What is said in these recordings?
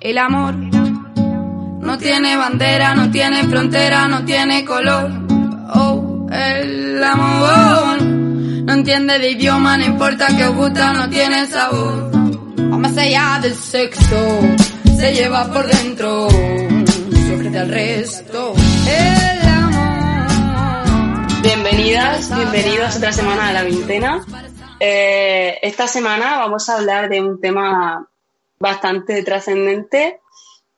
El amor no tiene bandera, no tiene frontera, no tiene color. Oh, el amor no entiende de idioma, no importa que os gusta, no tiene sabor. Va más allá del sexo, se lleva por dentro, se ofrece al resto. El amor. Bienvenidas, bienvenidos otra semana a la veintena. Eh, esta semana vamos a hablar de un tema bastante trascendente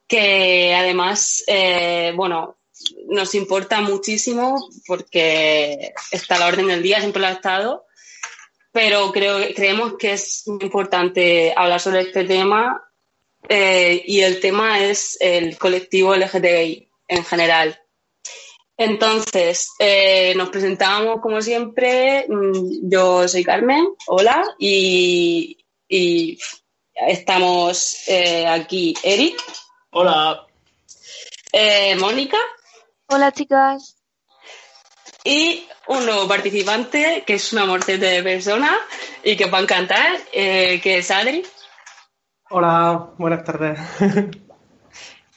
que además, eh, bueno, nos importa muchísimo porque está a la orden del día, siempre lo ha estado, pero creo, creemos que es muy importante hablar sobre este tema eh, y el tema es el colectivo LGTBI en general. Entonces, eh, nos presentamos como siempre. Mm, Yo soy Carmen, hola, y, y estamos eh, aquí Eric, Hola. eh, Mónica Hola chicas. y un nuevo participante que es una morcete de persona y que os va a encantar, eh, que es Adri. Hola, buenas tardes.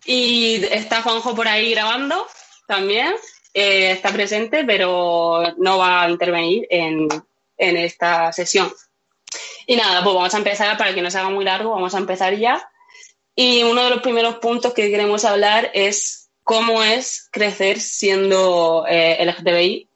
Y está Juanjo por ahí grabando también. eh, está presente, pero no va a intervenir en, en esta sesión. Y nada, pues vamos a empezar, para que no se haga muy largo, vamos a empezar ya. Y uno de los primeros puntos que queremos hablar es cómo es crecer siendo eh, LGTBI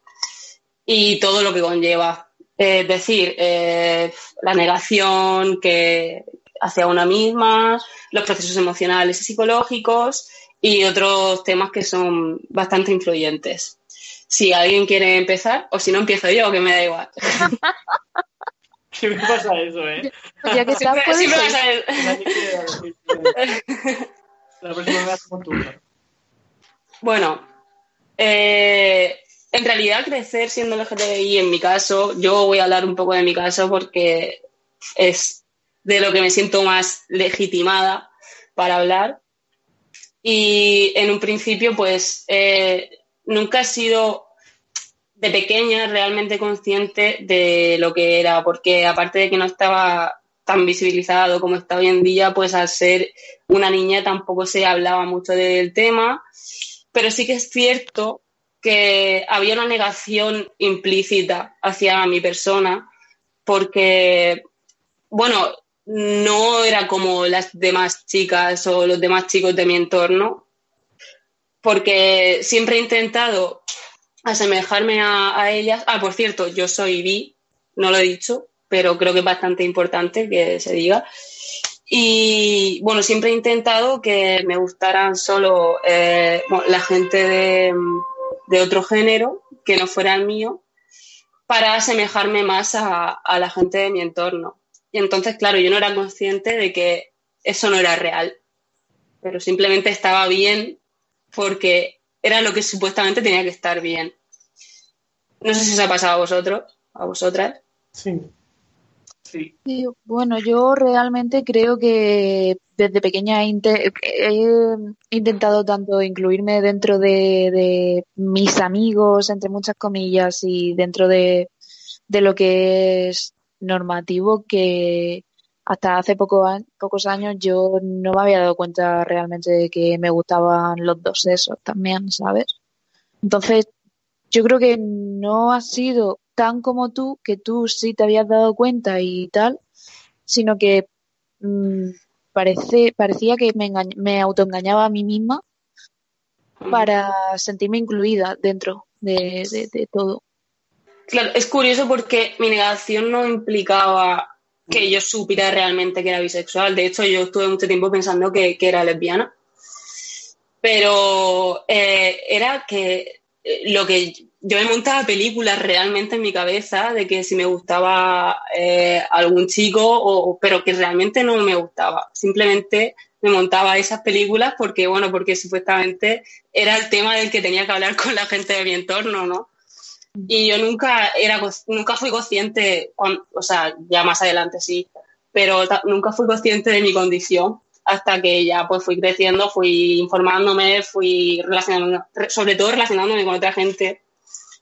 y todo lo que conlleva. Eh, Es decir, eh, la negación que hacia una misma, los procesos emocionales y psicológicos y otros temas que son bastante influyentes. Si alguien quiere empezar, o si no empiezo yo, que me da igual. Siempre pasa eso, ¿eh? Ya que Siempre- puede siempre ser. vas a ver- Nadie quiere decir que- La próxima vez hacemos turno. Bueno, eh, en realidad crecer siendo LGTBI, en mi caso, yo voy a hablar un poco de mi caso porque es de lo que me siento más legitimada para hablar. Y en un principio, pues, eh, nunca he sido de pequeña realmente consciente de lo que era, porque aparte de que no estaba tan visibilizado como está hoy en día, pues al ser una niña tampoco se hablaba mucho del tema, pero sí que es cierto que había una negación implícita hacia mi persona, porque, bueno, no era como las demás chicas o los demás chicos de mi entorno, porque siempre he intentado asemejarme a, a ellas. Ah, por cierto, yo soy bi, no lo he dicho, pero creo que es bastante importante que se diga. Y bueno, siempre he intentado que me gustaran solo eh, la gente de, de otro género, que no fuera el mío, para asemejarme más a, a la gente de mi entorno. Y entonces, claro, yo no era consciente de que eso no era real, pero simplemente estaba bien porque era lo que supuestamente tenía que estar bien. No sé si os ha pasado a vosotros, a vosotras. Sí. Sí. Sí, Bueno, yo realmente creo que desde pequeña he, inte- he intentado tanto incluirme dentro de, de mis amigos, entre muchas comillas, y dentro de, de lo que es normativo, que hasta hace poco, pocos años yo no me había dado cuenta realmente de que me gustaban los dos sexos también, ¿sabes? Entonces, yo creo que no ha sido tan como tú, que tú sí te habías dado cuenta y tal, sino que mm, parece, parecía que me, me autoengañaba a mí misma para sentirme incluida dentro de, de- de todo. Claro, es curioso porque mi negación no implicaba que yo supiera realmente que era bisexual. De hecho, yo estuve mucho tiempo pensando que, que era lesbiana. Pero eh, era que eh, lo que yo me montaba películas realmente en mi cabeza de que si me gustaba eh, algún chico, o, pero que realmente no me gustaba. Simplemente me montaba esas películas porque, bueno, porque supuestamente era el tema del que tenía que hablar con la gente de mi entorno, ¿no? Y yo nunca era, nunca fui consciente, o sea, ya más adelante sí, pero nunca fui consciente de mi condición hasta que ya pues fui creciendo, fui informándome, fui relacionándome, sobre todo relacionándome con otra gente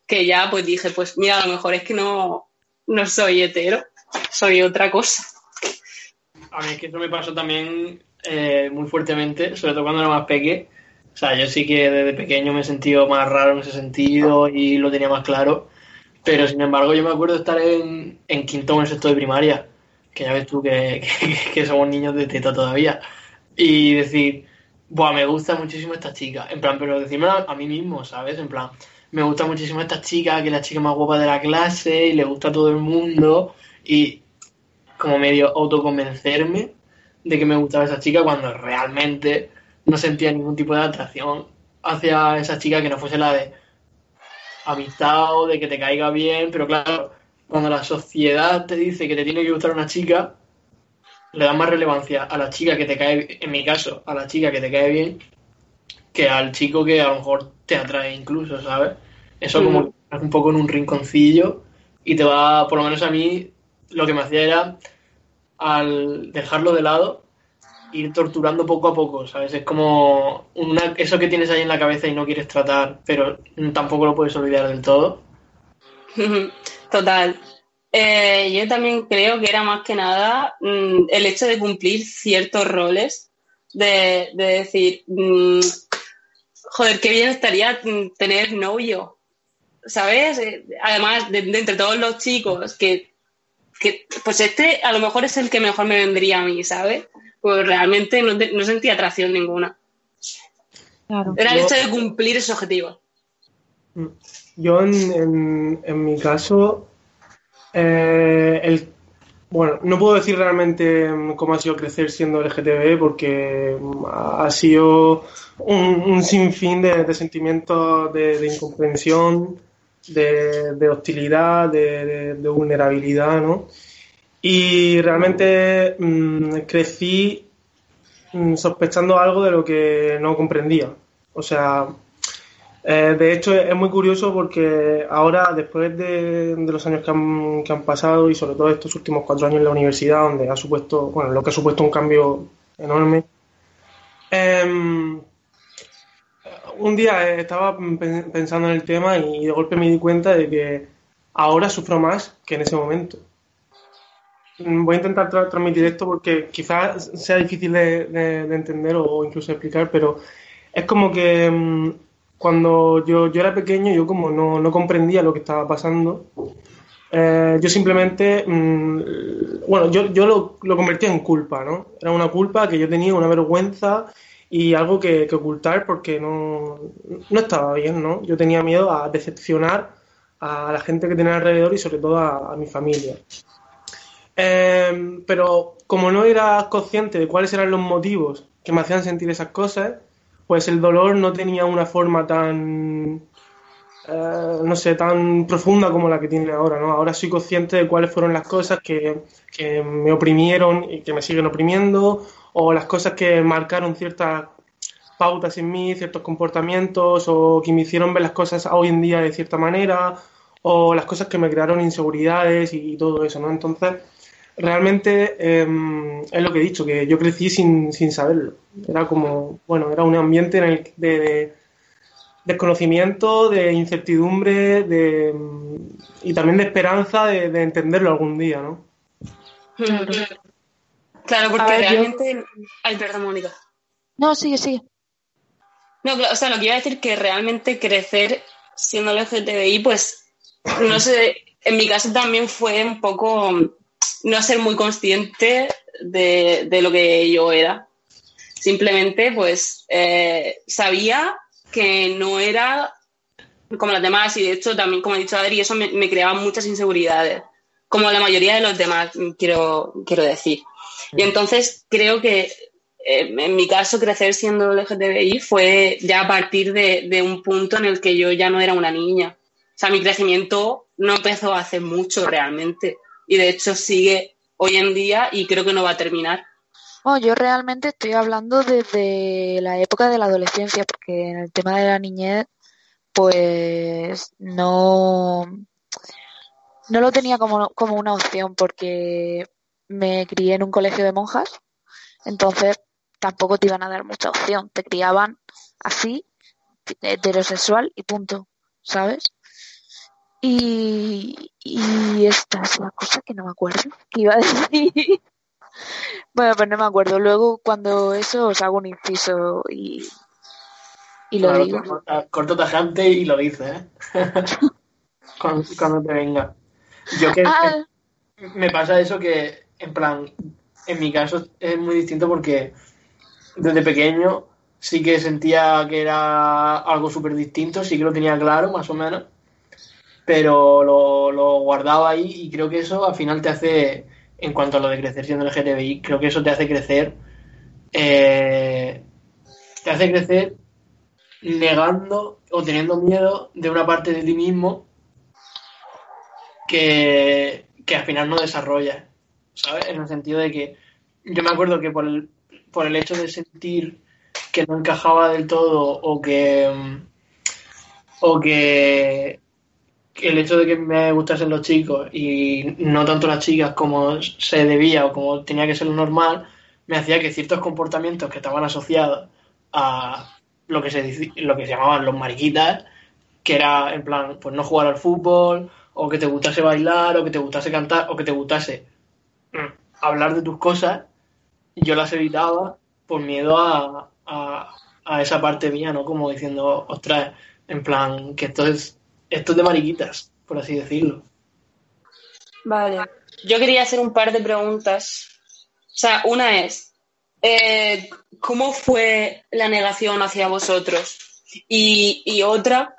que ya pues dije, pues mira, a lo mejor es que no, no soy hetero, soy otra cosa. A mí es que eso me pasó también eh, muy fuertemente, sobre todo cuando era más pequeño. O sea, yo sí que desde pequeño me he sentido más raro en ese sentido y lo tenía más claro. Pero sin embargo, yo me acuerdo de estar en, en quinto o en sexto de primaria, que ya ves tú que, que, somos niños de teta todavía. Y decir, Buah, me gusta muchísimo esta chica. En plan, pero decírmelo a mí mismo, ¿sabes? En plan, me gusta muchísimo esta chica, que es la chica más guapa de la clase y le gusta a todo el mundo. Y como medio autoconvencerme de que me gustaba esa chica cuando realmente no sentía ningún tipo de atracción hacia esa chica que no fuese la de amistad o de que te caiga bien, pero claro, cuando la sociedad te dice que te tiene que gustar una chica, le da más relevancia a la chica que te cae, en mi caso, a la chica que te cae bien, que al chico que a lo mejor te atrae incluso, ¿sabes? Eso como mm. un poco en un rinconcillo y te va, por lo menos a mí, lo que me hacía era, al dejarlo de lado, ir torturando poco a poco, ¿sabes? Es como una, eso que tienes ahí en la cabeza y no quieres tratar, pero tampoco lo puedes olvidar del todo. Total. Eh, yo también creo que era más que nada mm, el hecho de cumplir ciertos roles, de, decir, mm, joder, qué bien estaría mm, tener novio, ¿sabes? Eh, además, de, entre todos los chicos, que, pues este a lo mejor es el que mejor me vendría a mí, ¿sabes? Pues realmente no, sentía atracción ninguna. Era el hecho de cumplir ese objetivo. Mm. Yo, en, mi caso, eh, el, bueno, no puedo decir realmente cómo ha sido crecer siendo LGTB porque ha sido un, sinfín de, sentimientos de, incomprensión, de, hostilidad, de, vulnerabilidad, ¿no? Y realmente mm, crecí mm, sospechando algo de lo que no comprendía. O sea, eh, de hecho es muy curioso porque ahora, después de, los años que han, que han, pasado y sobre todo estos últimos cuatro años en la universidad, donde ha supuesto, bueno, lo que ha supuesto un cambio enorme, em, un día estaba pensando en el tema y de golpe me di cuenta de que ahora sufro más que en ese momento. Mm, voy a intentar transmitir esto porque quizás sea difícil de, entender o incluso explicar, pero es como que mm, cuando yo, era pequeño yo como no, comprendía lo que estaba pasando, eh, yo simplemente, mm, bueno, yo, yo lo, lo, convertía en culpa, ¿no? Era una culpa que yo tenía, una vergüenza y algo que, ocultar porque no, no estaba bien, ¿no? Yo tenía miedo a decepcionar a la gente que tenía alrededor y sobre todo a mi familia. Em, pero como no era consciente de cuáles eran los motivos que me hacían sentir esas cosas, pues el dolor no tenía una forma tan, eh, no sé, tan profunda como la que tiene ahora, ¿no? Ahora soy consciente de cuáles fueron las cosas que, que me oprimieron y que me siguen oprimiendo, o las cosas que marcaron ciertas pautas en mí, ciertos comportamientos, o que me hicieron ver las cosas hoy en día de cierta manera, o las cosas que me crearon inseguridades y todo eso, ¿no? Entonces, realmente em, es lo que he dicho, que yo crecí sin, sin saberlo. Era como, bueno, era un ambiente en el de, desconocimiento, de incertidumbre de, y también de esperanza de, entenderlo algún día, ¿no? Claro, porque realmente... Ay, perdón, Mónica. No, sigue, sigue. No, o sea, lo que iba a decir que realmente crecer siendo LGTBI, pues, no sé, en mi caso también fue un poco no ser muy consciente de, lo que yo era. Simplemente, pues, eh, sabía que no era como las demás y de hecho también, como ha dicho Adri, eso me, creaba muchas inseguridades, como la mayoría de los demás, quiero, quiero decir. Y entonces creo que eh, en mi caso crecer siendo LGTBI fue ya a partir de, de, un punto en el que yo ya no era una niña. O sea, mi crecimiento no empezó hace mucho realmente y de hecho sigue hoy en día y creo que no va a terminar. Bueno, yo realmente estoy hablando desde la época de la adolescencia, porque en el tema de la niñez, pues no, no lo tenía como, como una opción, porque me crié en un colegio de monjas, entonces tampoco te iban a dar mucha opción, te criaban así, heterosexual y punto, ¿sabes? Y, y esta es la cosa que no me acuerdo que iba a decir. Bueno, pues no me acuerdo. Luego, cuando eso, os hago un inciso y, y lo Claro, digo. Corto tajante y lo dices, ¿eh? cuando, cuando te venga. Yo que Ah, me pasa eso que, en plan, en mi caso es muy distinto porque desde pequeño sí que sentía que era algo súper distinto, sí que lo tenía claro, más o menos, pero lo, guardaba ahí y creo que eso al final te hace, en cuanto a lo de crecer siendo LGTBI, creo que eso te hace crecer, eh, te hace crecer negando o teniendo miedo de una parte de ti mismo que, que al final no desarrollas, ¿sabes? En el sentido de que yo me acuerdo que por el, por el hecho de sentir que no encajaba del todo o que o que el hecho de que me gustasen los chicos y no tanto las chicas como se debía o como tenía que ser lo normal, me hacía que ciertos comportamientos que estaban asociados a lo que se lo que se llamaban los mariquitas, que era en plan, pues no jugar al fútbol, o que te gustase bailar, o que te gustase cantar, o que te gustase mm, hablar de tus cosas, yo las evitaba por miedo a, a, a esa parte mía, ¿no? Como diciendo, ostras, en plan, que esto es, esto es de mariquitas, por así decirlo. Vale. Yo quería hacer un par de preguntas. O sea, una es, eh, ¿cómo fue la negación hacia vosotros? Y, y otra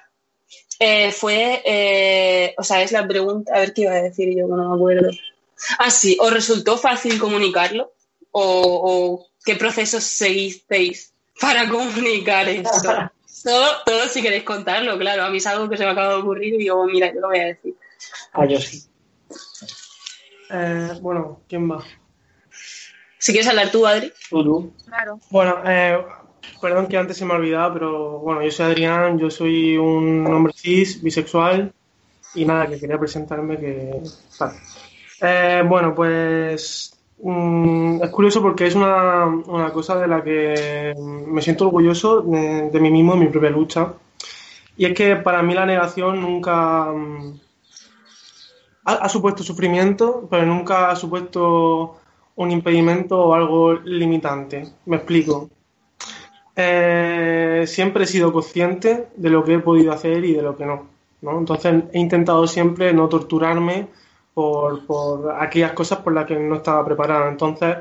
eh, fue, eh, o sea, es la pregunta, a ver qué iba a decir yo, no me acuerdo. Ah, sí, ¿os resultó fácil comunicarlo? ¿O, o qué procesos seguisteis para comunicar esto? Todo, todo si queréis contarlo, claro. A mí es algo que se me acaba de ocurrir y digo, mira, yo lo voy a decir. Ah, yo sí. Eh, bueno, ¿quién va? Si quieres hablar tú, Adri. Tú, tú. claro. Bueno, eh, perdón que antes se me ha olvidado, pero bueno, yo soy Adrián, yo soy un hombre cis, bisexual, y nada, que quería presentarme que... tal. Eh, bueno, pues mm, es curioso porque es una, cosa de la que me siento orgulloso de, mí mismo, de mi propia lucha. Y es que para mí la negación nunca mm, ha, ha supuesto sufrimiento, pero nunca ha supuesto un impedimento o algo limitante. Me explico. Eh, siempre he sido consciente de lo que he podido hacer y de lo que no. ¿no? Entonces he intentado siempre no torturarme por, por aquellas cosas por las que no estaba preparado. Entonces,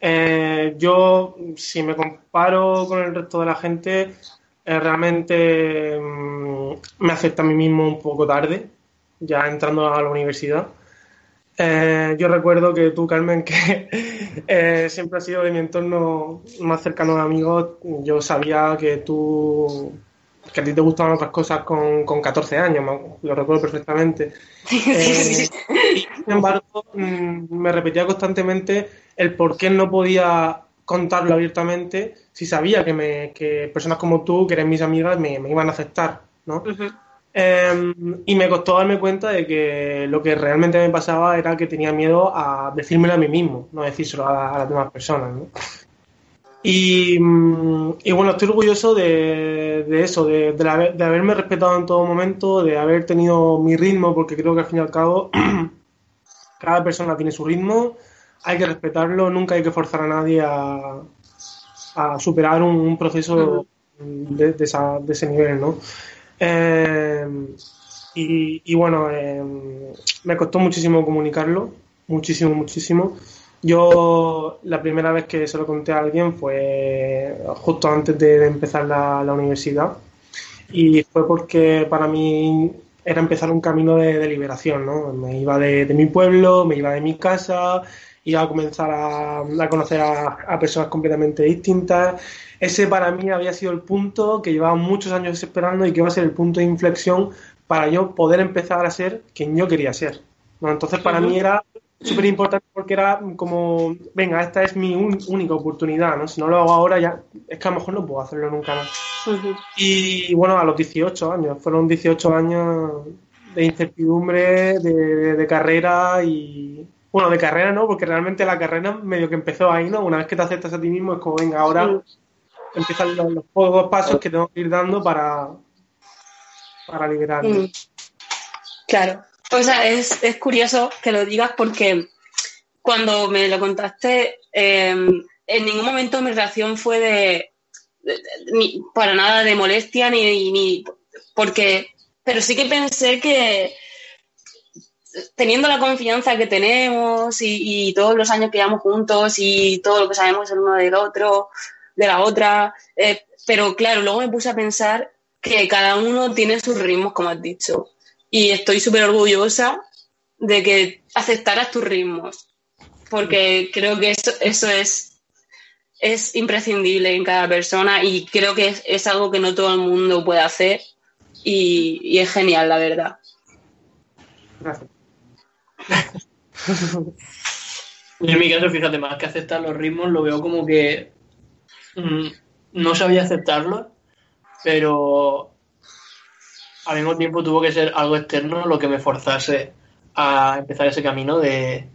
eh, yo, si me comparo con el resto de la gente, eh, realmente mm, me acepta a mí mismo un poco tarde, ya entrando a la universidad. Eh, yo recuerdo que tú, Carmen, que siempre has sido de mi entorno más cercano de amigos, yo sabía que tú, que a ti te gustaban otras cosas con, con 14 años, lo recuerdo perfectamente. Eh, sin embargo, mm, me repetía constantemente el por qué no podía contarlo abiertamente si sabía que, me, que personas como tú, que eres mis amigas, me, me iban a aceptar, ¿no? Eh, y me costó darme cuenta de que lo que realmente me pasaba era que tenía miedo a decírmelo a mí mismo, no decírselo a, a las demás personas. ¿no? Y, mm, y bueno, estoy orgulloso de, de eso, de, de, la- de haberme respetado en todo momento, de haber tenido mi ritmo, porque creo que al fin y al cabo cada persona tiene su ritmo, hay que respetarlo, nunca hay que forzar a nadie a, a superar un, un proceso de, de esa- de ese nivel, ¿no? Eh, y, y bueno, eh, me costó muchísimo comunicarlo, muchísimo, muchísimo. Yo la primera vez que se lo conté a alguien fue justo antes de, empezar la, la universidad y fue porque para mí era empezar un camino de, de liberación, ¿no? Me iba de, de mi pueblo, me iba de mi casa, iba a comenzar a, a conocer a, a personas completamente distintas. Ese para mí había sido el punto que llevaba muchos años esperando y que iba a ser el punto de inflexión para yo poder empezar a ser quien yo quería ser. ¿no? Entonces para mí era súper importante porque era como, venga, esta es mi única oportunidad, ¿no? Si no lo hago ahora ya, es que a lo mejor no puedo hacerlo nunca más. Y bueno, a los 18 años, fueron 18 años de incertidumbre, de, carrera y... Bueno, de carrera no, porque realmente la carrera medio que empezó ahí, ¿no? Una vez que te aceptas a ti mismo es como, venga, ahora empiezan los, los pocos pasos que tengo que ir dando para, para liberarme. Mm. Claro. O sea, es, es, curioso que lo digas porque cuando me lo contaste, em, en ningún momento mi reacción fue de, ni, para nada de molestia ni, ni porque, pero sí que pensé que teniendo la confianza que tenemos y, todos los años que llevamos juntos y todo lo que sabemos el uno del otro, de la otra, eh, pero claro, luego me puse a pensar que cada uno tiene sus ritmos, como has dicho y estoy súper orgullosa de que aceptaras tus ritmos, porque creo que eso, eso es, es imprescindible en cada persona y creo que es, algo que no todo el mundo puede hacer y, es genial, la verdad. Gracias. en mi caso, fíjate, más que aceptar los ritmos, lo veo como que mm, no sabía aceptarlos, pero al mismo tiempo tuvo que ser algo externo lo que me forzase a empezar ese camino de,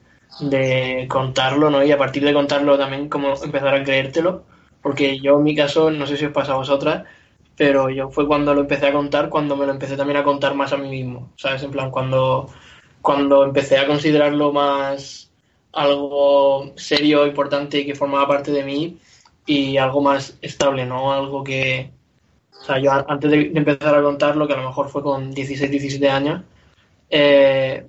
contarlo, ¿no? Y a partir de contarlo también como empezar a creértelo, porque yo en mi caso, no sé si os pasa a vosotras, pero yo fue cuando lo empecé a contar, cuando me lo empecé también a contar más a mí mismo, ¿sabes? En plan, cuando, cuando empecé a considerarlo más algo serio, importante y que formaba parte de mí y algo más estable, ¿no? Algo que, o sea, yo antes de, empezar a contarlo, que a lo mejor fue con 16, 17 años, eh,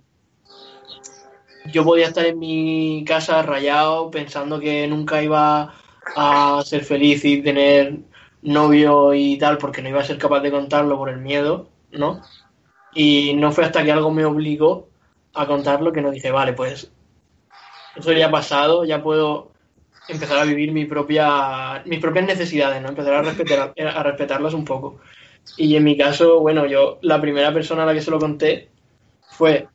yo podía estar en mi casa rayado pensando que nunca iba a ser feliz y tener novio y tal, porque no iba a ser capaz de contarlo por el miedo, ¿no? Y no fue hasta que algo me obligó a contarlo que no dije, vale, pues eso ya ha pasado, ya puedo empezar a vivir mi propia, mis propias necesidades, ¿no? Empezar a, respetar, a respetarlas un poco. Y en mi caso, bueno, yo la primera persona a la que se lo conté fue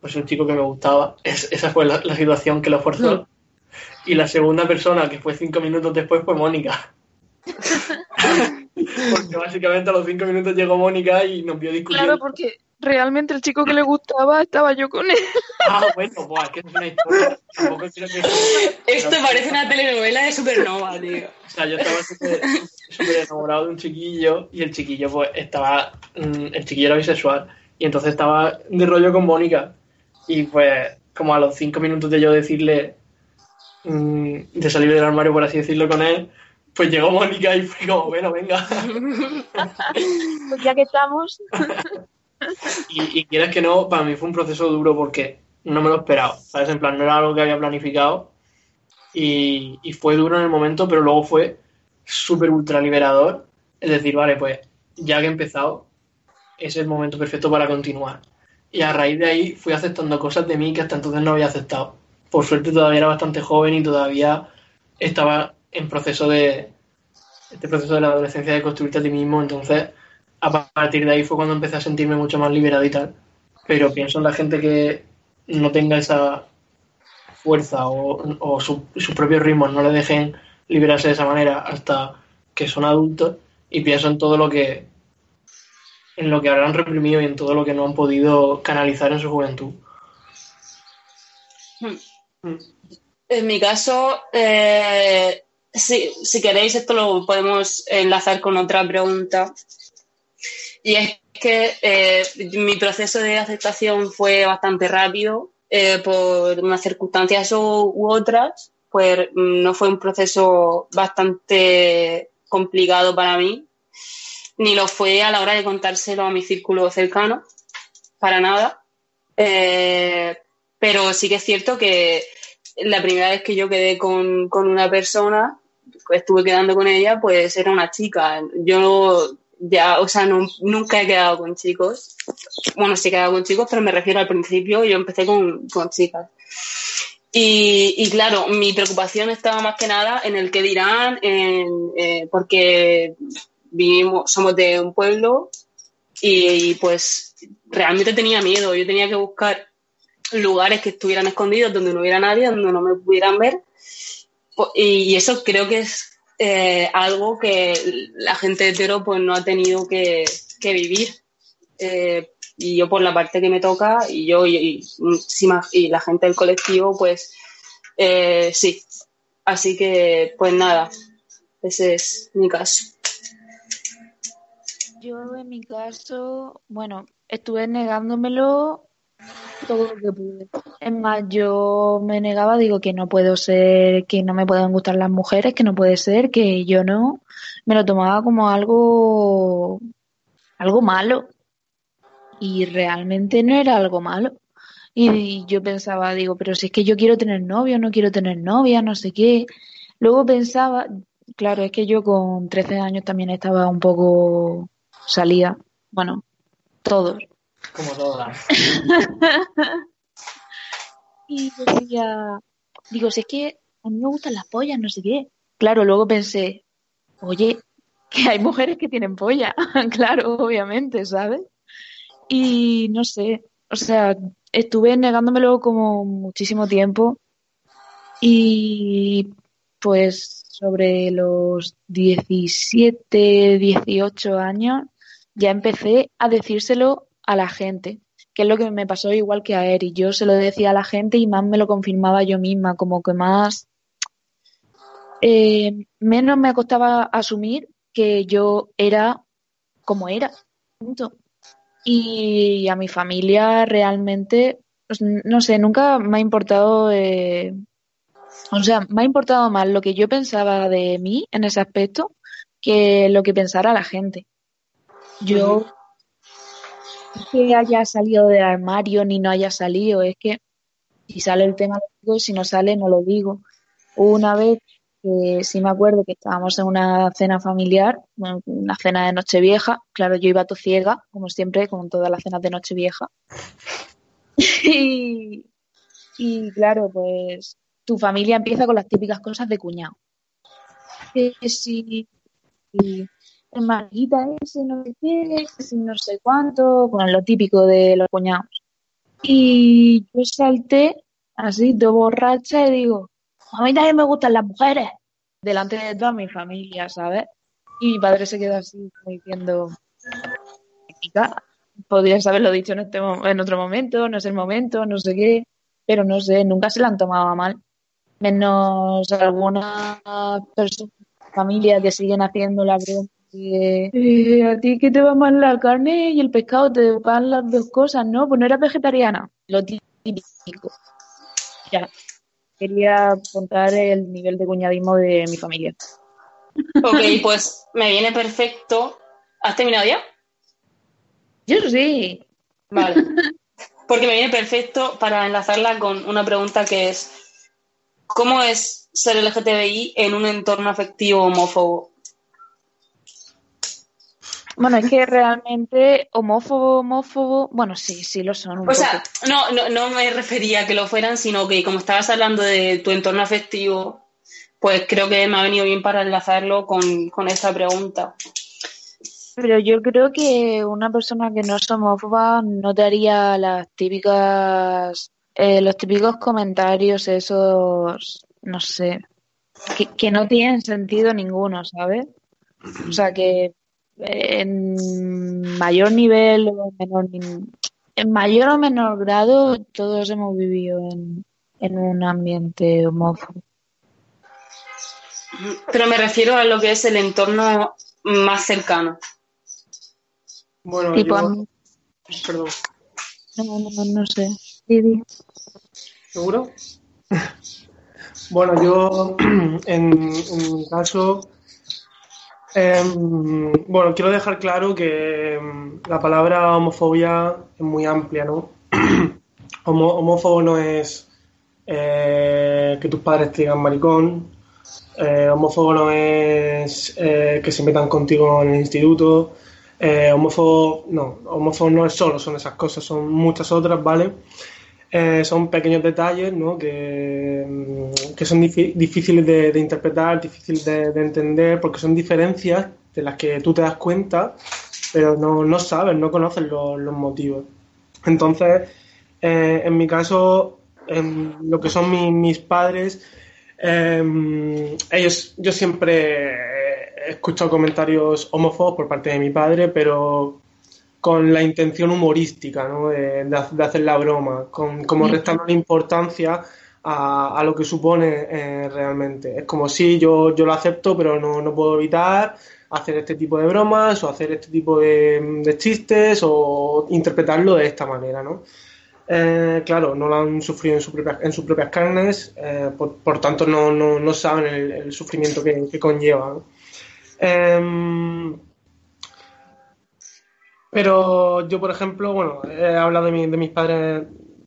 pues un chico que me gustaba. esa fue la, situación que lo forzó. Y la segunda persona, que fue cinco minutos después, fue Mónica. porque básicamente a los cinco minutos llegó Mónica y nos vio discutir. Claro, porque realmente el chico que le gustaba estaba yo con él. Ah, bueno, pues que es una historia. Tampoco quiero que... Esto parece una telenovela de Supernova, tío. O sea, yo estaba súper enamorado de un chiquillo y el chiquillo, pues, estaba. Mm, el chiquillo era bisexual y entonces estaba de rollo con Mónica. Y pues, como a los cinco minutos de yo decirle. Mm, de salir del armario, por así decirlo, con él, pues llegó Mónica y fue como, bueno, venga. Pues ya que estamos. y, quieres que no, para mí fue un proceso duro porque no me lo esperaba, ¿sabes? En plan, no era algo que había planificado y, fue duro en el momento, pero luego fue súper ultra liberador. Es decir, vale, pues ya que he empezado, es el momento perfecto para continuar. Y a raíz de ahí fui aceptando cosas de mí que hasta entonces no había aceptado. Por suerte todavía era bastante joven y todavía estaba en proceso de este proceso de la adolescencia de construirte a ti mismo, entonces a partir de ahí fue cuando empecé a sentirme mucho más liberado y tal. Pero pienso en la gente que no tenga esa fuerza o, sus propios ritmos no le dejen liberarse de esa manera hasta que son adultos y pienso en todo lo que en lo que habrán reprimido y en todo lo que no han podido canalizar en su juventud. En mi caso, eh, si, si, queréis, esto lo podemos enlazar con otra pregunta y es que eh, mi proceso de aceptación fue bastante rápido eh, por unas circunstancias u, otras, pues mm, no fue un proceso bastante complicado para mí, ni lo fue a la hora de contárselo a mi círculo cercano, para nada. Eh, pero sí que es cierto que la primera vez que yo quedé con, con una persona, estuve quedando con ella, pues era una chica. Yo ya, o sea, nunca he quedado con chicos. Bueno, sí he quedado con chicos, pero me refiero al principio, yo empecé con, chicas. Y, claro, mi preocupación estaba más que nada en el que dirán, eh, porque vivimos, somos de un pueblo y, pues realmente tenía miedo. Yo tenía que buscar lugares que estuvieran escondidos, donde no hubiera nadie, donde no me pudieran ver. Y eso creo que es eh, algo que la gente hetero pues no ha tenido que, vivir. Eh, y yo por la parte que me toca, y yo y, la gente del colectivo, pues eh, sí. Así que, pues nada, ese es mi caso. Yo en mi caso, bueno, estuve negándomelo todo lo que pude. Es más, yo me negaba, digo que no puedo ser, que no me pueden gustar las mujeres, que no puede ser, que yo no. Me lo tomaba como algo, algo malo. Y realmente no era algo malo. Y yo pensaba, digo, pero si es que yo quiero tener novio, no quiero tener novia, no sé qué. Luego pensaba, claro, es que yo con 13 años también estaba un poco salida. Bueno, todos como todas. y decía, digo, si es que a mí me gustan las pollas, no sé qué. Claro, luego pensé, oye, que hay mujeres que tienen polla, claro, obviamente, ¿sabes? Y no sé, o sea, estuve negándomelo como muchísimo tiempo y pues sobre los 17, 18 años ya empecé a decírselo a la gente, que es lo que me pasó igual que a Eri. Yo se lo decía a la gente y más me lo confirmaba yo misma, como que más eh, menos me costaba asumir que yo era como era. Y a mi familia realmente, pues, no sé, nunca me ha importado, eh, o sea, me ha importado más lo que yo pensaba de mí en ese aspecto que lo que pensara la gente. Yo que haya salido del armario ni no haya salido, es que si sale el tema lo digo y si no sale no lo digo. Una vez que sí me acuerdo que estábamos en una cena familiar, una cena de Nochevieja, claro, yo iba ciega, como siempre, con todas las cenas de Nochevieja. y, y claro, pues tu familia empieza con las típicas cosas de cuñado. Que hermanita ese no sé qué, ese no sé cuánto, con lo típico de los cuñados. Y yo salté así, de borracha, y digo, a mí también me gustan las mujeres, delante de toda mi familia, ¿sabes? Y mi padre se quedó así, diciendo, podrías haberlo dicho en, este, en otro momento, no es el momento, no sé qué, pero no sé, nunca se la han tomado mal. Menos algunas personas, familias que siguen haciendo la broma eh, a ti que te va mal la carne y el pescado, te van las dos cosas, ¿no? Pues no eras vegetariana, lo típico. Ya, quería contar el nivel de cuñadismo de mi familia. Ok, pues me viene perfecto. ¿Has terminado ya? Yo sí. Vale. Porque me viene perfecto para enlazarla con una pregunta que es, ¿cómo es ser LGTBI en un entorno afectivo homófobo? Bueno, es que realmente homófobo, homófobo, bueno, sí, sí lo son. o sea, no, no, no me refería a que lo fueran, sino que como estabas hablando de tu entorno afectivo, pues creo que me ha venido bien para enlazarlo con, con esta pregunta. Pero yo creo que una persona que no es homófoba no te haría las típicas, eh, los típicos comentarios esos, no sé, que, que no tienen sentido ninguno, ¿sabes? O sea, que en mayor nivel o menor en mayor o menor grado todos hemos vivido en, un ambiente homófobo. Pero me refiero a lo que es el entorno más cercano. Bueno, yo... Perdón. No, no, no sé. ¿Seguro? bueno, yo en, en mi caso Em, bueno, quiero dejar claro que em, la palabra homofobia es muy amplia, ¿no? homófobo no es eh, que tus padres te digan maricón, eh, homófobo no es eh, que se metan contigo en el instituto, homófobo no, homófobo no es solo, son esas cosas, son muchas otras, ¿vale? Eh, son pequeños detalles ¿no? que, mm, que son difíciles de, interpretar, difíciles de, entender, porque son diferencias de las que tú te das cuenta, pero no, no sabes, no conoces los, motivos. Entonces, Eh, en mi caso, en lo que son mi- mis padres, eh, ellos, yo siempre he escuchado comentarios homófobos por parte de mi padre, pero con la intención humorística, ¿no? De, de ha- de hacer la broma, con, como restando la importancia a, a lo que supone eh, realmente. Es como si yo, yo lo acepto, pero no, no puedo evitar hacer este tipo de bromas o hacer este tipo de, de chistes o interpretarlo de esta manera, ¿no? Eh, claro, no lo han sufrido en, su propia- en sus propias carnes, eh, por, por tanto no, no, no saben el, el sufrimiento que, que conlleva. ¿no? Pero yo, por ejemplo, bueno, he hablado de, mi- de mis padres,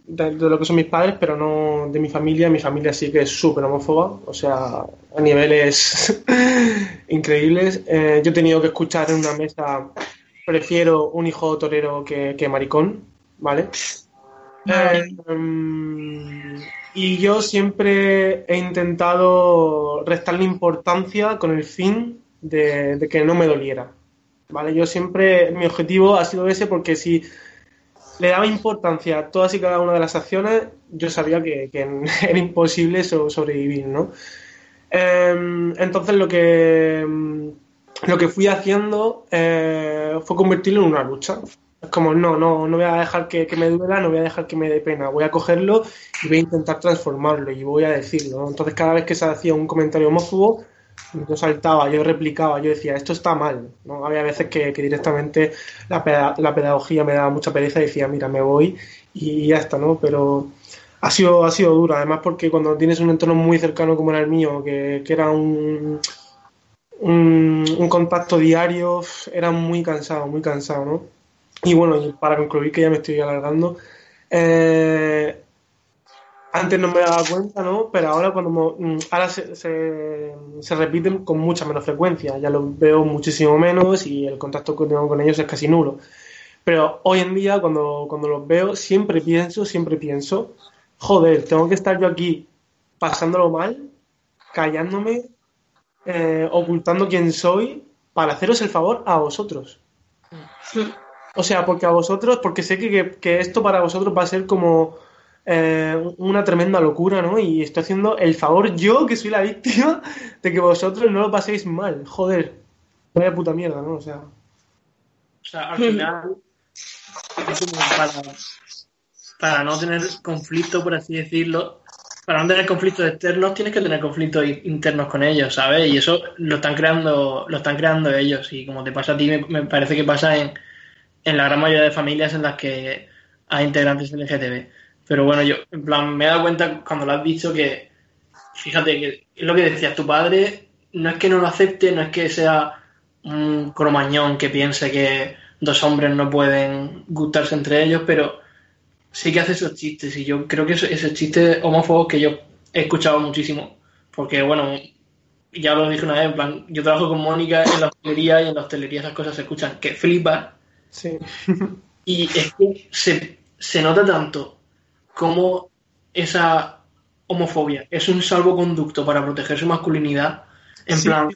de, de lo que son mis padres, pero no de mi familia. Mi familia sí que es súper homófoba, o sea, a niveles increíbles. Eh, yo he tenido que escuchar en una mesa, prefiero un hijo torero que, que maricón, ¿vale? Eh, y yo siempre he intentado restarle importancia con el fin de, de que no me doliera. ¿Vale? Yo siempre, mi objetivo ha sido ese porque si le daba importancia a todas y cada una de las acciones, yo sabía que, era imposible so- sobrevivir, ¿no? Em, entonces lo que, mm, lo que fui haciendo eh, fue convertirlo en una lucha. Es como, no, no, no voy a dejar que, me duela, no voy a dejar que me dé pena, voy a cogerlo y voy a intentar transformarlo y voy a decirlo. Entonces cada vez que se hacía un comentario homófobo, yo saltaba, yo replicaba, yo decía, esto está mal. ¿no? Había veces que, directamente la, peda- la pedagogía me daba mucha pereza y decía, mira, me voy y ya está, ¿no? Pero ha sido, ha sido duro, además porque cuando tienes un entorno muy cercano como era el mío, que, era un, un, un contacto diario, era muy cansado, muy cansado, ¿no? Y bueno, para concluir, que ya me estoy alargando, eh, antes no me daba cuenta, ¿no? Pero ahora cuando mm, ahora se, se, se repiten con mucha menos frecuencia, ya los veo muchísimo menos y el contacto que tengo con ellos es casi nulo. Pero hoy en día, cuando, cuando los veo, siempre pienso, siempre pienso, joder, tengo que estar yo aquí pasándolo mal, callándome, eh, ocultando quién soy, para haceros el favor a vosotros. O sea, porque a vosotros, porque sé que, que- que esto para vosotros va a ser como eh, una tremenda locura, ¿no? Y estoy haciendo el favor yo, que soy la víctima, de que vosotros no lo paséis mal. Joder, vaya puta mierda, ¿no? O sea, O sea, al final, es como para, para no tener conflicto, por así decirlo, para no tener conflictos externos, tienes que tener conflictos internos con ellos, ¿sabes? Y eso lo están creando, lo están creando ellos. Y como te pasa a ti, me, me parece que pasa en, en la gran mayoría de familias en las que hay integrantes LGTB. Pero bueno, yo, en plan, me he dado cuenta cuando lo has dicho que, fíjate, que es lo que decías, tu padre no es que no lo acepte, no es que sea un cromañón que piense que dos hombres no pueden gustarse entre ellos, pero sí que hace esos chistes y yo creo que eso- esos chistes homófobos que yo he escuchado muchísimo, porque bueno, ya lo dije una vez, en plan, yo trabajo con Mónica en la hostelería y en la hostelería esas cosas se escuchan que flipa sí. y es que se, se nota tanto como esa homofobia es un salvoconducto para proteger su masculinidad. En Sí. plan,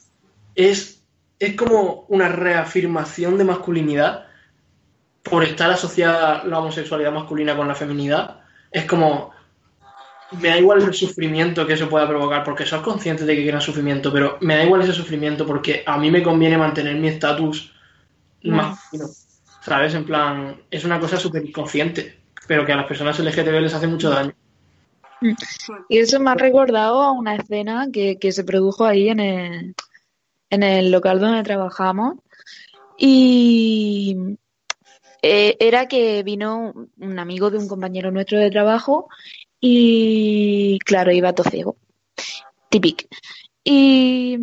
es, es como una reafirmación de masculinidad por estar asociada la homosexualidad masculina con la feminidad. Es como, me da igual el sufrimiento que eso pueda provocar, porque sos consciente de que quieres sufrimiento, pero me da igual ese sufrimiento porque a mí me conviene mantener mi estatus masculino. ¿Sabes? En plan, es una cosa súper inconsciente, pero que a las personas LGTB les hace mucho daño. Y eso me ha recordado a una escena que, que se produjo ahí en el, en el local donde trabajamos. Y eh, era que vino un amigo de un compañero nuestro de trabajo y, claro, iba todo ciego. Típico. Y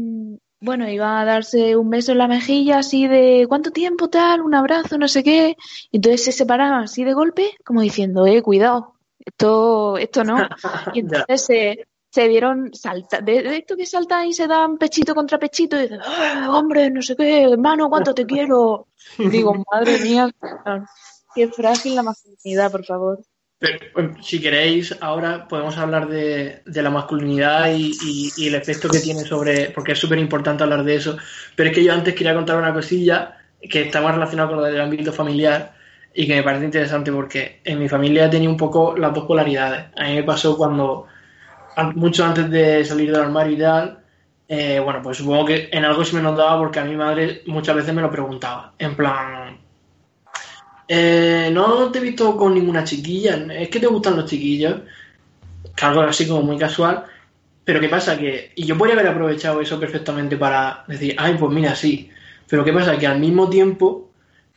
bueno, iba a darse un beso en la mejilla, así de ¿cuánto tiempo tal? Un abrazo, no sé qué. Y entonces se separaron así de golpe, como diciendo, eh, cuidado, esto, esto no. Y entonces se, se vieron saltar, de, de esto que saltan y se dan pechito contra pechito y dicen, "Ah, hombre, no sé qué, hermano, cuánto te quiero. Y digo, madre mía, qué frágil la masculinidad, por favor. Pero, si queréis, ahora podemos hablar de, de la masculinidad y, y- y el efecto que tiene sobre. porque es súper importante hablar de eso. Pero es que yo antes quería contar una cosilla que está más relacionada con lo del ámbito familiar. y que me parece interesante porque en mi familia tenía un poco las dos polaridades. A mí me pasó cuando, mucho antes de salir del armario y tal, eh, bueno, pues supongo que en algo se me notaba porque a mi madre muchas veces me lo preguntaba. En plan, eh, no te he visto con ninguna chiquilla, es que te gustan los chiquillos. Algo así como muy casual. Pero ¿qué pasa? Que, y yo podría haber aprovechado eso perfectamente para decir, ay, pues mira, sí. Pero ¿qué pasa? Que al mismo tiempo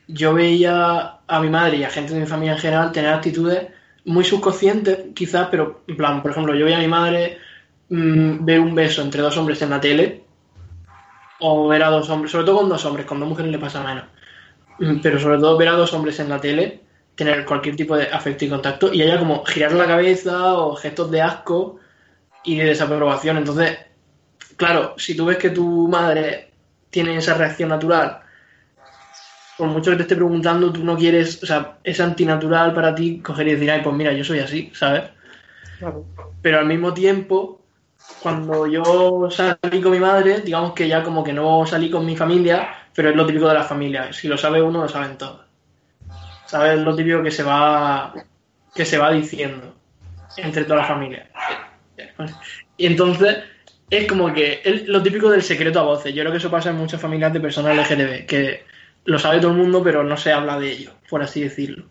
yo veía a mi madre y a gente de mi familia en general tener actitudes muy subconscientes, quizás, pero en plan, por ejemplo, yo veía a mi madre mm, ver un beso entre dos hombres en la tele, o ver a dos hombres, sobre todo con dos hombres, con dos mujeres le pasa menos, pero sobre todo ver a dos hombres en la tele, tener cualquier tipo de afecto y contacto, y ella como girar la cabeza o gestos de asco y de desaprobación. Entonces, claro, si tú ves que tu madre tiene esa reacción natural, por mucho que te esté preguntando, tú no quieres, o sea, es antinatural para ti coger y decir, ay, pues mira, yo soy así, ¿sabes? Pero al mismo tiempo, cuando yo salí con mi madre, digamos que ya como que no salí con mi familia, pero es lo típico de la familia. Si lo sabe uno, lo saben todos. ¿Sabes? Lo típico que se va que se va diciendo entre toda la familia. Y entonces es como que es lo típico del secreto a voces. Yo creo que eso pasa en muchas familias de personas LGTB, que lo sabe todo el mundo, pero no se habla de ello, por así decirlo.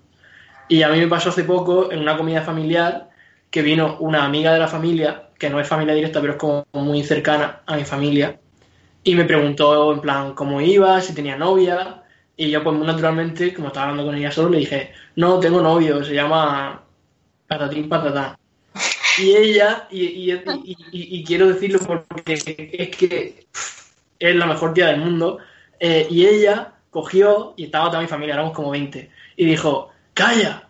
Y a mí me pasó hace poco en una comida familiar que vino una amiga de la familia, que no es familia directa, pero es como muy cercana a mi familia, y me preguntó en plan cómo iba, si tenía novia, y yo pues naturalmente, como estaba hablando con ella solo, le dije, no, tengo novio, se llama Patatín Patatán. Y ella, y, quiero decirlo porque es que es la mejor tía del mundo, eh, y ella cogió, y estaba toda mi familia, éramos como 20, y dijo, calla,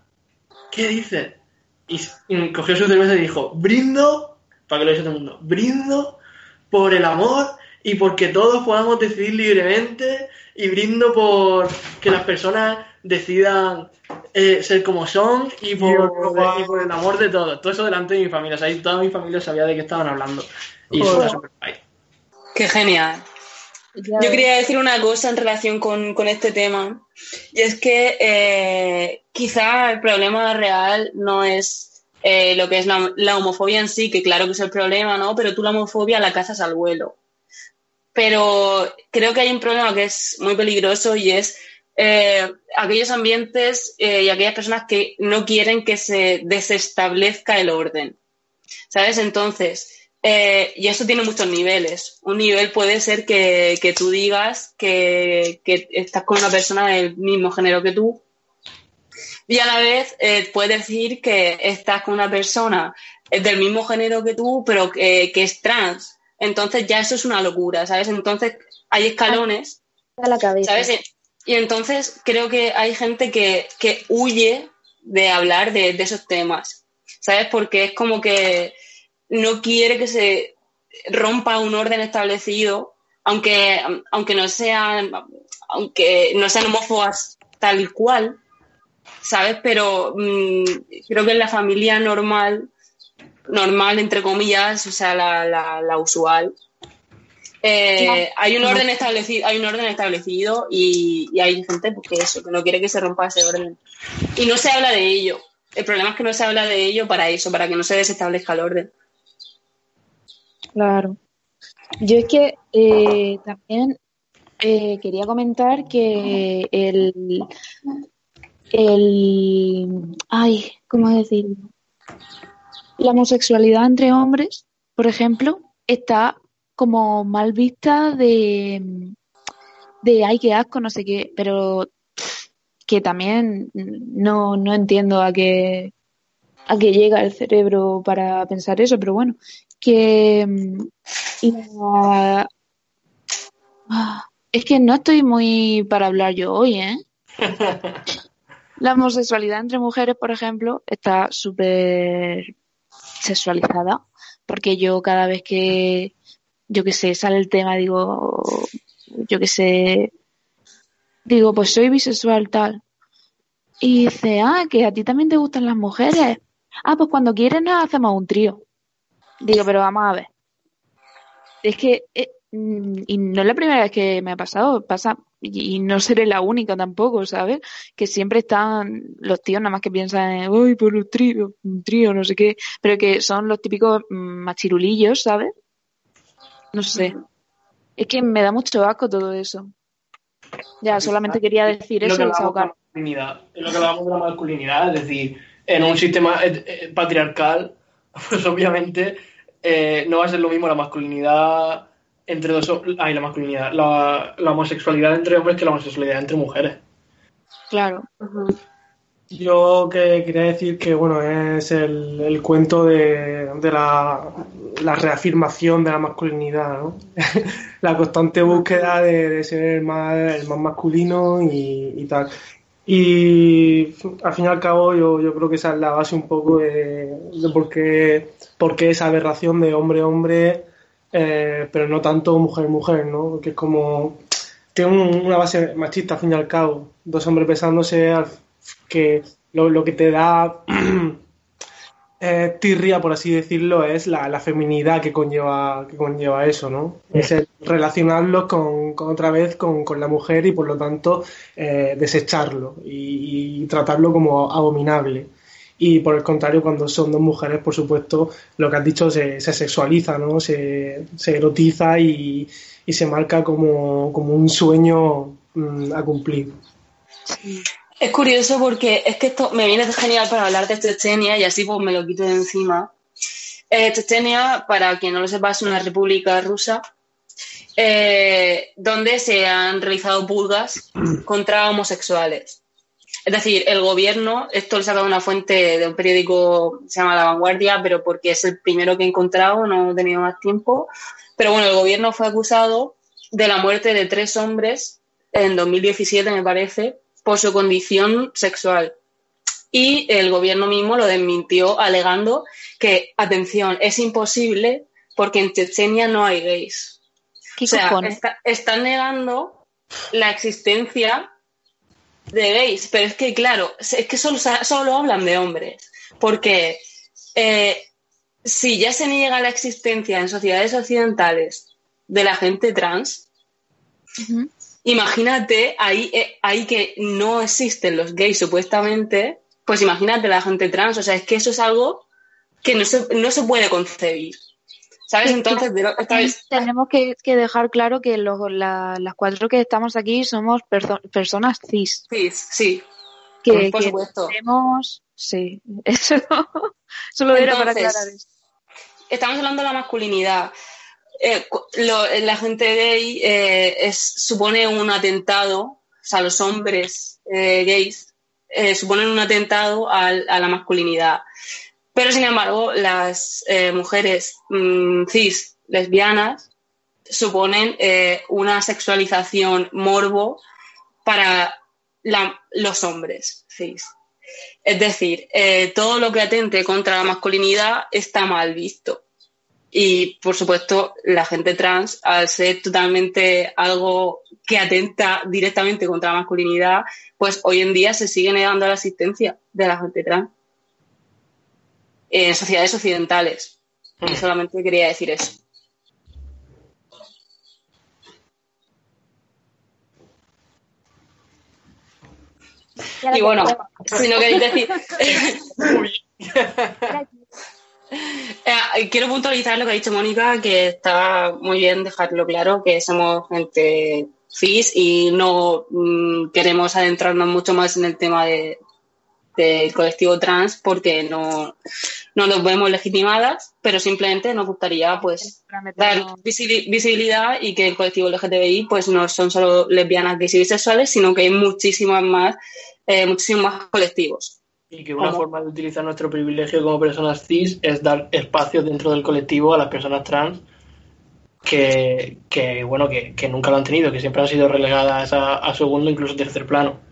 ¿qué dices? Y, cogió su cerveza y dijo, brindo, para que lo diga todo el mundo, brindo por el amor y porque todos podamos decidir libremente y brindo por que las personas decidan eh, ser como son y por, por, el amor de todos. Todo eso delante de mi familia. O sea, toda mi familia sabía de qué estaban hablando. Y eso era súper Qué genial. Yo quería decir una cosa en relación con, este tema, y es que eh, quizá el problema real no es eh, lo que es la, homofobia en sí, que claro que es el problema, ¿no? Pero tú la homofobia la cazas al vuelo. Pero creo que hay un problema que es muy peligroso y es eh, aquellos ambientes y aquellas personas que no quieren que se desestablezca el orden. ¿Sabes? Entonces, eh, y eso tiene muchos niveles. Un nivel puede ser que, tú digas que, estás con una persona del mismo género que tú y a la vez eh, puedes decir que estás con una persona del mismo género que tú, pero que, es trans. Entonces ya eso es una locura, ¿sabes? Entonces hay escalones. A la cabeza. ¿sabes? Y entonces creo que hay gente que, huye de hablar de, de esos temas, ¿sabes? Porque es como que no quiere que se rompa un orden establecido, aunque, aunque no sean, aunque no sean homófobas tal cual, ¿sabes? Pero mm, creo que en la familia normal, normal entre comillas, o sea, la, la, usual, eh, hay un orden establecido, hay un orden establecido y, y, hay gente pues, que eso, que no quiere que se rompa ese orden. Y no se habla de ello. El problema es que no se habla de ello para eso, para que no se desestablezca el orden. Claro. Yo es que eh, también eh, quería comentar que el, el, ay, ¿cómo decirlo? La homosexualidad entre hombres, por ejemplo, está como mal vista de, de ay, qué asco, no sé qué, pero que también no, no entiendo a qué, a qué llega el cerebro para pensar eso, pero bueno, que mm, ah, es que no estoy muy para hablar yo hoy, ¿eh? La homosexualidad entre mujeres, por ejemplo, está súper sexualizada, porque yo cada vez que, yo que sé, sale el tema, digo, yo que sé, digo, pues soy bisexual tal. Y dice, ah, que a ti también te gustan las mujeres. Ah, pues cuando quieres nos hacemos un trío. Digo, pero vamos a ver. Es que eh, y no es la primera vez que me ha pasado, pasa, y no seré la única tampoco, ¿sabes? Que siempre están los tíos nada más que piensan en, uy, por un trío, un trío, no sé qué, pero que son los típicos mm, machirulillos, ¿sabes? No sé. Es que me da mucho asco todo eso. Ya, solamente quería decir eso y desahogar. es lo que hablamos de la masculinidad, es decir, en un sistema eh, eh, patriarcal, pues obviamente eh, no va a ser lo mismo la masculinidad entre dos hom- ay, la masculinidad, la, la homosexualidad entre hombres que la homosexualidad entre mujeres. Claro. Yo que quería decir que bueno es el, el cuento de, de la, la reafirmación de la masculinidad, ¿no? la constante búsqueda de, de ser el más, el más masculino y, y tal. Y al fin y al cabo yo, yo creo que esa es la base un poco de, de por, qué, por qué esa aberración de hombre-hombre, eh, pero no tanto mujer-mujer, ¿no? Que es como... Tiene un- una base machista al fin y al cabo. Dos hombres besándose que lo, que te da eh, tirria, por así decirlo, es la, feminidad que conlleva, que conlleva eso, ¿no? Es el relacionarlos con, con otra vez con, con la mujer y por lo tanto eh, desecharlo y tratarlo como abominable. Y por el contrario, cuando son dos mujeres, por supuesto, lo que has dicho se, se sexualiza, ¿no? Se, se erotiza y, y se marca como, como un sueño mm, a cumplir. Es curioso porque es que esto me viene genial para hablar de Chechenia y así pues me lo quito de encima. Eh, Chechenia, para quien no lo sepa, es una república rusa eh, donde se han realizado purgas contra homosexuales. Es decir, el gobierno, esto lo he sacado de una fuente de un periódico que se llama La Vanguardia, pero porque es el primero que he encontrado, no he tenido más tiempo. Pero bueno, el gobierno fue acusado de la muerte de tres hombres en 2017, me parece, por su condición sexual. Y el gobierno mismo lo desmintió alegando que, atención, es imposible porque en Chechenia no hay gays. ¿Qué O sea, está- están negando la existencia de gays, pero es que, claro, es que solo, solo hablan de hombres, porque eh, si ya se niega la existencia en sociedades occidentales de la gente trans, imagínate ahí, eh, ahí que no existen los gays supuestamente, pues imagínate la gente trans, o sea, es que eso es algo que no se, no se puede concebir. ¿Sabes? Entonces, de ¿sabes? Tenemos que, que dejar claro que los- la- las cuatro que estamos aquí somos perso- personas cis. Sí, sí, Que, por que supuesto. tenemos... Sí, eso solo era para Entonces, aclarar eso. estamos hablando de la masculinidad. Eh, lo- la gente gay eh, es, supone un atentado, o sea, los hombres eh, gays eh, suponen un atentado al- a la masculinidad. Pero, sin embargo, las eh, mujeres mm, cis lesbianas suponen eh, una sexualización morbo para los hombres cis. Es decir, eh, todo lo que atente contra la masculinidad está mal visto. Y, por supuesto, la gente trans, al ser totalmente algo que atenta directamente contra la masculinidad, pues hoy en día se sigue negando la existencia de la gente trans en sociedades occidentales. Y solamente quería decir eso. Y bueno, si no queréis decir... Eh, quiero puntualizar lo que ha dicho Mónica, que está muy bien dejarlo claro, que somos gente cis y no mm, queremos adentrarnos mucho más en el tema de, del colectivo trans porque no, no nos vemos legitimadas, pero simplemente nos gustaría pues dar visibilidad y que el colectivo LGTBI pues no son solo lesbianas, gays y bisexuales, sino que hay muchísimas más, eh, muchísimos más colectivos. Y que una ¿Cómo? forma de utilizar nuestro privilegio como personas cis es dar espacio dentro del colectivo a las personas trans que, que, bueno, que, que nunca lo han tenido, que siempre han sido relegadas a, a segundo, incluso tercer plano.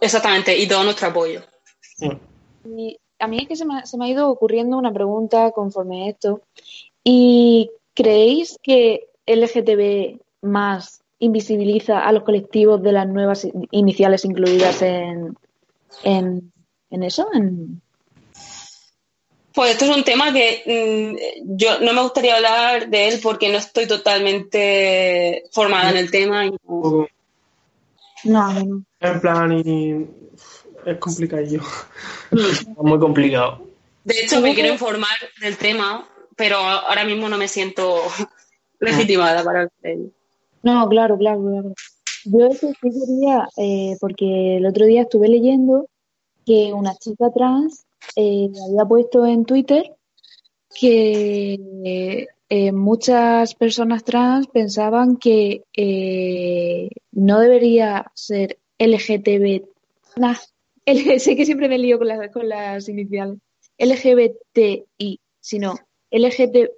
Exactamente, y todo nuestro apoyo. Y a mí es que se me, ha- se me ha ido ocurriendo una pregunta conforme a esto. ¿Y creéis que LGTB más invisibiliza a los colectivos de las nuevas i- iniciales incluidas en, en, en eso? En... Pues esto es un tema que mm, yo no me gustaría hablar de él porque no estoy totalmente formada en el tema. Y no- No, no, no. En plan, y es complicadillo. Es muy complicado. De hecho, me quiero informar del tema, pero ahora mismo no me siento legitimada para ello. No, claro, claro, claro. Yo eso sí quería, eh, porque el otro día estuve leyendo que una chica trans eh, había puesto en Twitter que eh, muchas personas trans pensaban que eh, no debería ser LGTB. Nah, sé que siempre me lío con, las con las iniciales. LGBTI, sino LGTBTCI.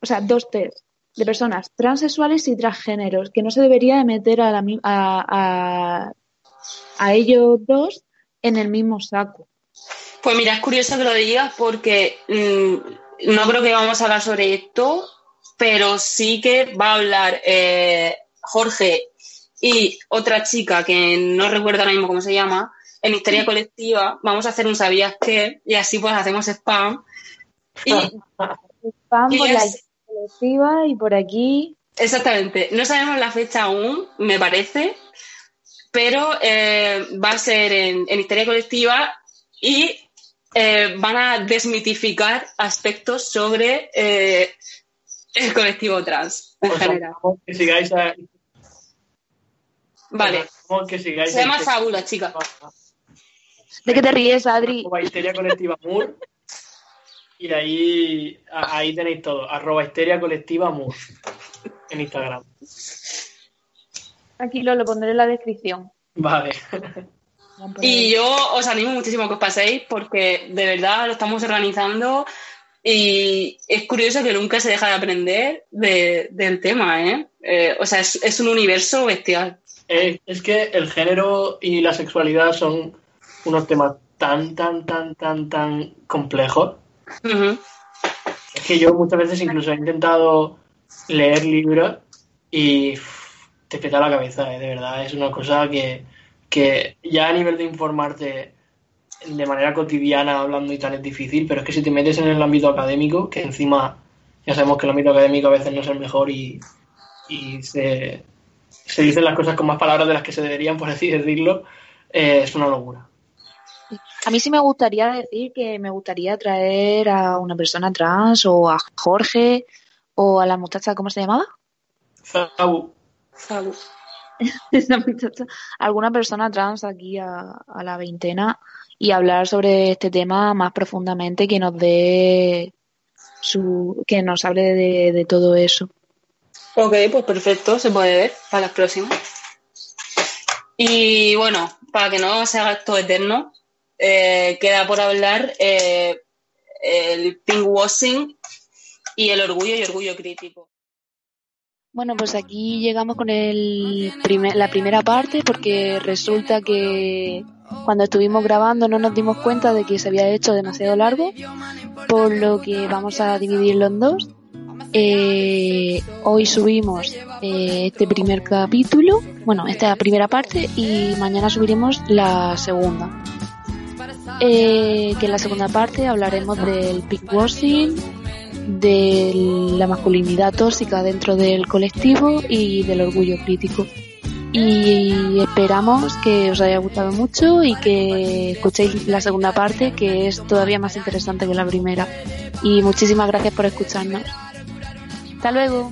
O sea, dos T de personas transexuales y transgéneros, que no se debería de meter a, la, a, a ellos dos en el mismo saco. Pues mira, es curioso que lo digas porque mm, no creo que vamos a hablar sobre esto, pero sí que va a hablar eh, Jorge y otra chica que no recuerdo ahora mismo cómo se llama, en Histeria Colectiva. Vamos a hacer un sabías qué y así pues hacemos spam. Y Y por la es- colectiva y por aquí. Exactamente. No sabemos la fecha aún, me parece, pero eh, va a ser en, en Histeria Colectiva y eh, van a desmitificar aspectos sobre eh, el colectivo trans en Os general. que sigáis a, Vale. que sigáis Se llama a- Fábula, chica. ¿De qué te ríes, Adri? arroba histeria colectiva mur y ahí a- ahí tenéis todo arroba histeria colectiva mur en Instagram Aquí lo, lo pondré en la descripción. vale Y yo os animo muchísimo a que os paséis porque de verdad lo estamos organizando y es curioso que nunca se deja de aprender de- del tema, ¿eh? Eh, o sea, es, es un universo bestial. es, es que el género y la sexualidad son unos temas tan tan tan tan tan complejos es que yo muchas veces incluso he intentado leer libros y te peta la cabeza, ¿eh? de verdad. Es una cosa que, que ya a nivel de informarte de manera cotidiana hablando y tal es difícil, pero es que si te metes en el ámbito académico, que encima ya sabemos que el ámbito académico a veces no es el mejor y, y se, se dicen las cosas con más palabras de las que se deberían, por así decirlo, eh, es una locura. A mí sí me gustaría decir que me gustaría traer a una persona trans o a Jorge o a la muchacha, ¿cómo se llamaba? Zau, Salud. Alguna persona trans aquí a, la veintena y hablar sobre este tema más profundamente, que nos dé su, que nos hable de, de todo eso. Ok, pues perfecto, se puede ver para las próximas. Y bueno, para que no se haga esto eterno, eh, queda por hablar eh, el pinkwashing y el orgullo y orgullo crítico. Bueno, pues aquí llegamos con el primer- la primera parte porque resulta que cuando estuvimos grabando no nos dimos cuenta de que se había hecho demasiado largo, por lo que vamos a dividirlo en dos. Eh, hoy subimos eh, este primer capítulo, bueno, esta primera parte y mañana subiremos la segunda. Eh, que en la segunda parte hablaremos del pinkwashing, de la masculinidad tóxica dentro del colectivo y del orgullo crítico. Y esperamos que os haya gustado mucho y que escuchéis la segunda parte, que es todavía más interesante que la primera. Y muchísimas gracias por escucharnos. Hasta luego.